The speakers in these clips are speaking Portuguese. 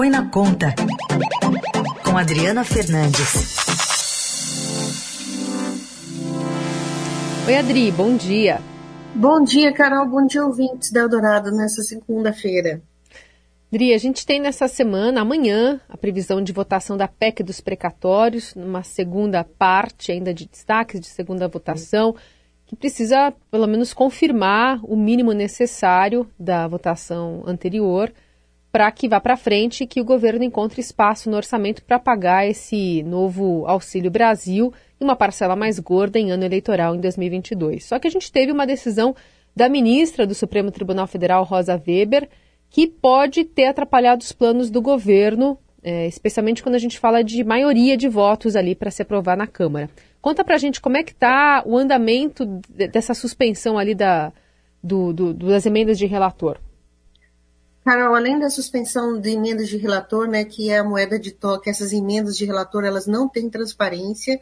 Põe na Conta, com Adriana Fernandes. Oi, Adri, bom dia. Bom dia, Carol. Bom dia, ouvintes da Eldorado, nessa segunda-feira. Adri, a gente tem nessa semana, amanhã, a previsão de votação da PEC dos precatórios, numa segunda parte ainda de destaques de segunda votação, que precisa, pelo menos, confirmar o mínimo necessário da votação anterior para que vá para frente e que o governo encontre espaço no orçamento para pagar esse novo Auxílio Brasil e uma parcela mais gorda em ano eleitoral em 2022. Só que a gente teve uma decisão da ministra do Supremo Tribunal Federal, Rosa Weber, que pode ter atrapalhado os planos do governo, é, especialmente quando a gente fala de maioria de votos ali para se aprovar na Câmara. Conta para a gente como é que está o andamento dessa suspensão ali da, do, do, das emendas de relator. Carol, além da suspensão de emendas de relator, né, que é a moeda de toque, essas emendas de relator elas não têm transparência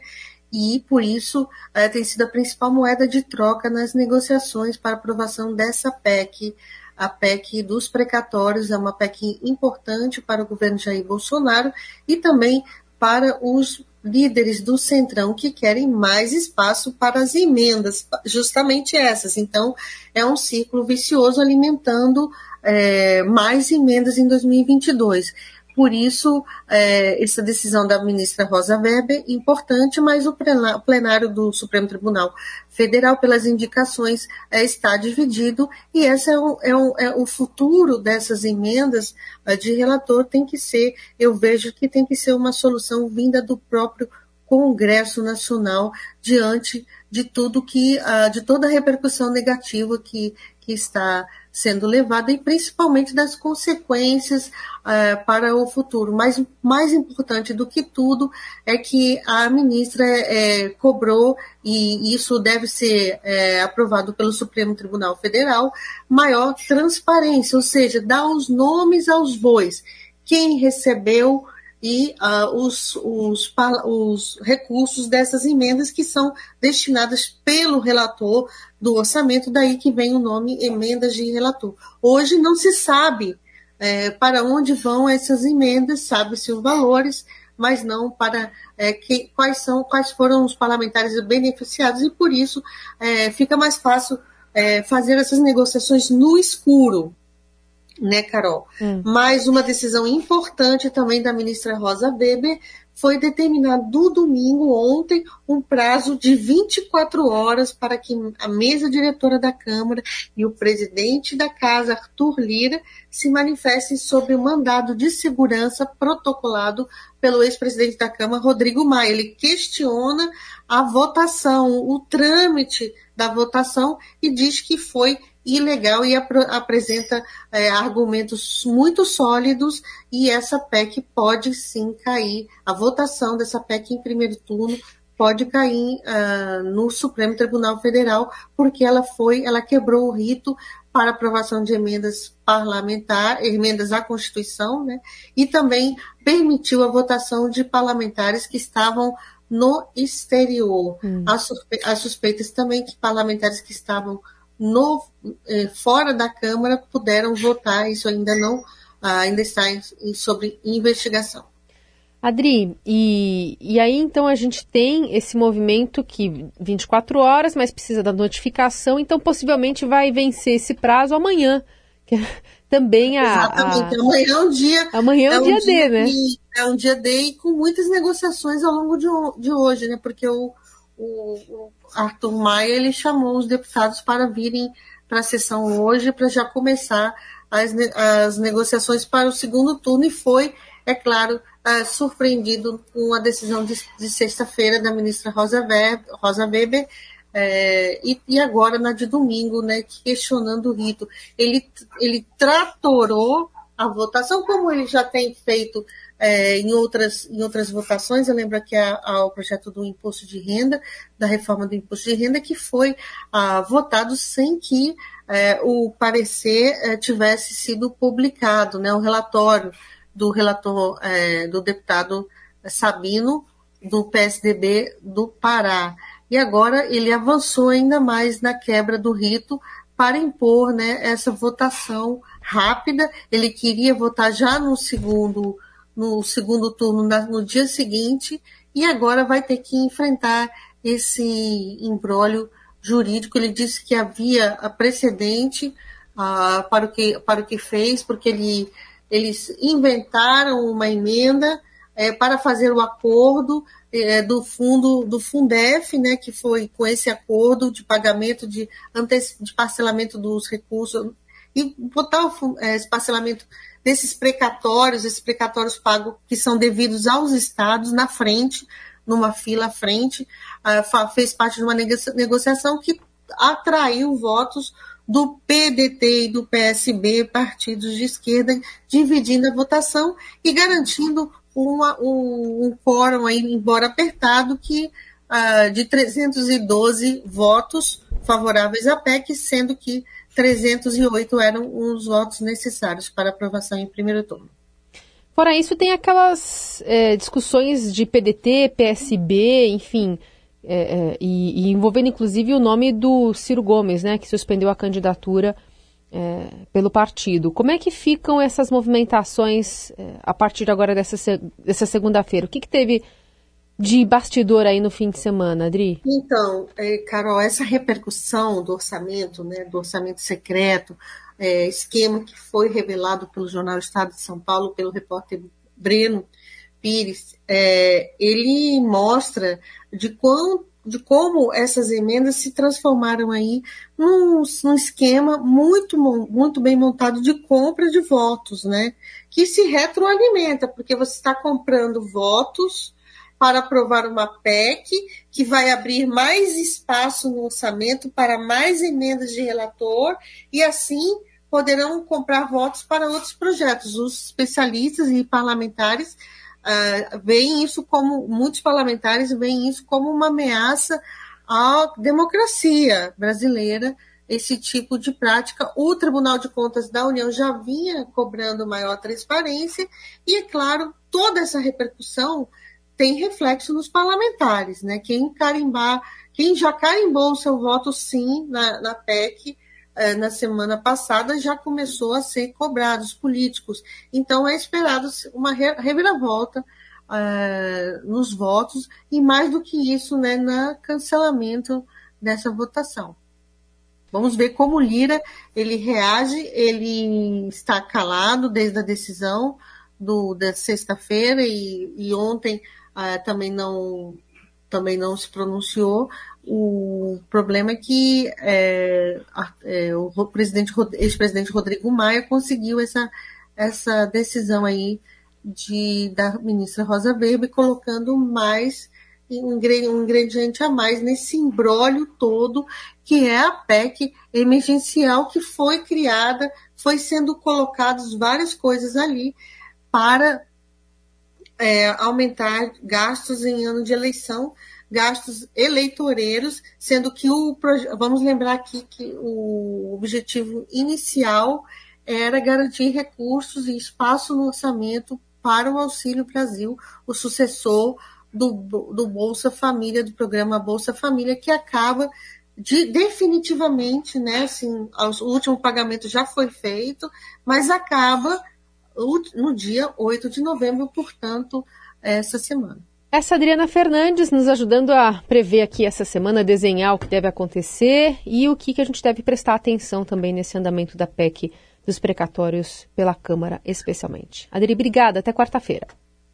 e por isso é, tem sido a principal moeda de troca nas negociações para aprovação dessa PEC. A PEC dos precatórios é uma PEC importante para o governo Jair Bolsonaro e também para os líderes do Centrão que querem mais espaço para as emendas, justamente essas. Então, é um ciclo vicioso alimentando é, mais emendas em 2022. Por isso, é, essa decisão da ministra Rosa Weber é importante, mas o plenário do Supremo Tribunal Federal, pelas indicações, é, está dividido e esse é, é, é o futuro dessas emendas é, de relator tem que ser, eu vejo que tem que ser uma solução vinda do próprio Congresso Nacional diante de tudo que, uh, de toda a repercussão negativa que, que está sendo levada e principalmente das consequências uh, para o futuro. Mas mais importante do que tudo é que a ministra é, cobrou, e isso deve ser é, aprovado pelo Supremo Tribunal Federal, maior transparência, ou seja, dar os nomes aos bois. Quem recebeu e uh, os, os, os, recursos dessas emendas que são destinadas pelo relator do orçamento, daí que vem o nome emendas de relator. Hoje não se sabe é, para onde vão essas emendas, sabe-se os valores, mas não para é, que, quais são, quais foram os parlamentares beneficiados, e por isso é, fica mais fácil é, fazer essas negociações no escuro, né, Carol? Hum. Mais uma decisão importante também da ministra Rosa Weber foi determinar do domingo, ontem, um prazo de 24 horas para que a mesa diretora da Câmara e o presidente da Casa, Arthur Lira, se manifestem sobre o mandado de segurança protocolado pelo ex-presidente da Câmara, Rodrigo Maia. Ele questiona a votação, o trâmite da votação e diz que foi ilegal e ap apresenta é, argumentos muito sólidos e essa PEC pode sim cair, a votação dessa PEC em primeiro turno pode cair uh, no Supremo Tribunal Federal, porque ela foi, ela quebrou o rito para aprovação de emendas parlamentares, emendas à Constituição, né? E também permitiu a votação de parlamentares que estavam no exterior. Hum. suspe as suspeitas também que parlamentares que estavam no, eh, fora da Câmara puderam votar, isso ainda não ainda está em, em, sobre investigação. Adri, e, e aí então a gente tem esse movimento que 24 horas, mas precisa da notificação, então possivelmente vai vencer esse prazo amanhã. Que também a. Exatamente, a... amanhã é um dia. Amanhã é um, é um dia, dia, D, né? É um dia D e com muitas negociações ao longo de, de hoje, né? Porque o, o, Arthur Maia ele chamou os deputados para virem para a sessão hoje para já começar as, as negociações para o segundo turno e foi, é claro, é, surpreendido com a decisão de, de sexta-feira da ministra Rosa Weber, Rosa Weber é, e, e, agora na de domingo, né, questionando o rito. Ele, ele tratorou a votação, como ele já tem feito é, em, outras, em outras votações, eu lembro aqui ao projeto do imposto de renda, da reforma do imposto de renda, que foi ah, votado sem que é, o parecer é, tivesse sido publicado, né, o relatório do relator, é, do deputado Sabino, do PSDB do Pará. E agora ele avançou ainda mais na quebra do rito para impor né, essa votação rápida, ele queria votar já no segundo, no segundo turno, no dia seguinte, e agora vai ter que enfrentar esse embrólio jurídico. Ele disse que havia precedente uh, para, o que, para o que fez, porque ele, eles inventaram uma emenda é, para fazer o acordo é, do fundo do Fundef, né, que foi com esse acordo de pagamento de, de parcelamento dos recursos e botar o, é, parcelamento desses precatórios, esses precatórios pagos que são devidos aos estados na frente, numa fila à frente, fez parte de uma negociação que atraiu votos do PDT e do PSB, partidos de esquerda, dividindo a votação e garantindo uma, um, um quórum, aí, embora apertado, que uh, de 312 votos favoráveis à PEC, sendo que 308 eram os votos necessários para aprovação em primeiro turno. Fora isso, tem aquelas é, discussões de PDT, PSB, enfim, é, é, e, e, envolvendo inclusive o nome do Ciro Gomes, né, que suspendeu a candidatura é, pelo partido. Como é que ficam essas movimentações é, a partir agora dessa, dessa segunda-feira? O que, que teve de bastidor aí no fim de semana, Adri? Então, é, Carol, essa repercussão do orçamento, né, do orçamento secreto, é, esquema que foi revelado pelo jornal Estado de São Paulo, pelo repórter Breno Pires, é, ele mostra de quanto de como essas emendas se transformaram aí num, num, esquema muito, muito bem montado de compra de votos, né? Que se retroalimenta, porque você está comprando votos para aprovar uma PEC que vai abrir mais espaço no orçamento para mais emendas de relator e assim poderão comprar votos para outros projetos. Os especialistas e parlamentares uh, veem isso como, muitos parlamentares veem isso como uma ameaça à democracia brasileira, esse tipo de prática. O Tribunal de Contas da União já vinha cobrando maior transparência e, é claro, toda essa repercussão tem reflexo nos parlamentares, né? Quem carimbar, quem já carimbou o seu voto sim na, na PEC é, na semana passada já começou a ser cobrado os políticos. Então é esperado uma reviravolta é, nos votos e mais do que isso, né, no cancelamento dessa votação. Vamos ver como Lira ele reage. Ele está calado desde a decisão do, da sexta-feira e, e ontem uh, também não também não se pronunciou. O problema é que é, é, o presidente, ex-presidente Rodrigo Maia conseguiu essa, essa decisão aí de, da ministra Rosa Weber, colocando mais um ingrediente a mais nesse embrólio todo, que é a PEC emergencial que foi criada, foi sendo colocadas várias coisas ali para é, aumentar gastos em ano de eleição, gastos eleitoreiros, sendo que o vamos lembrar aqui que o objetivo inicial era garantir recursos e espaço no orçamento para o Auxílio Brasil, o sucessor do, do Bolsa Família, do programa Bolsa Família, que acaba de, definitivamente, né, assim, o último pagamento já foi feito, mas acaba no dia 8 de novembro, portanto, essa semana. Essa Adriana Fernandes nos ajudando a prever aqui essa semana, desenhar o que deve acontecer e o que, que a gente deve prestar atenção também nesse andamento da PEC dos precatórios pela Câmara, especialmente. Adri, obrigada. Até quarta-feira.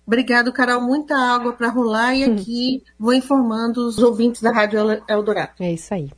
Obrigado, Carol. Muita água para rolar e aqui vou informando os ouvintes da Rádio Eldorado. É isso aí.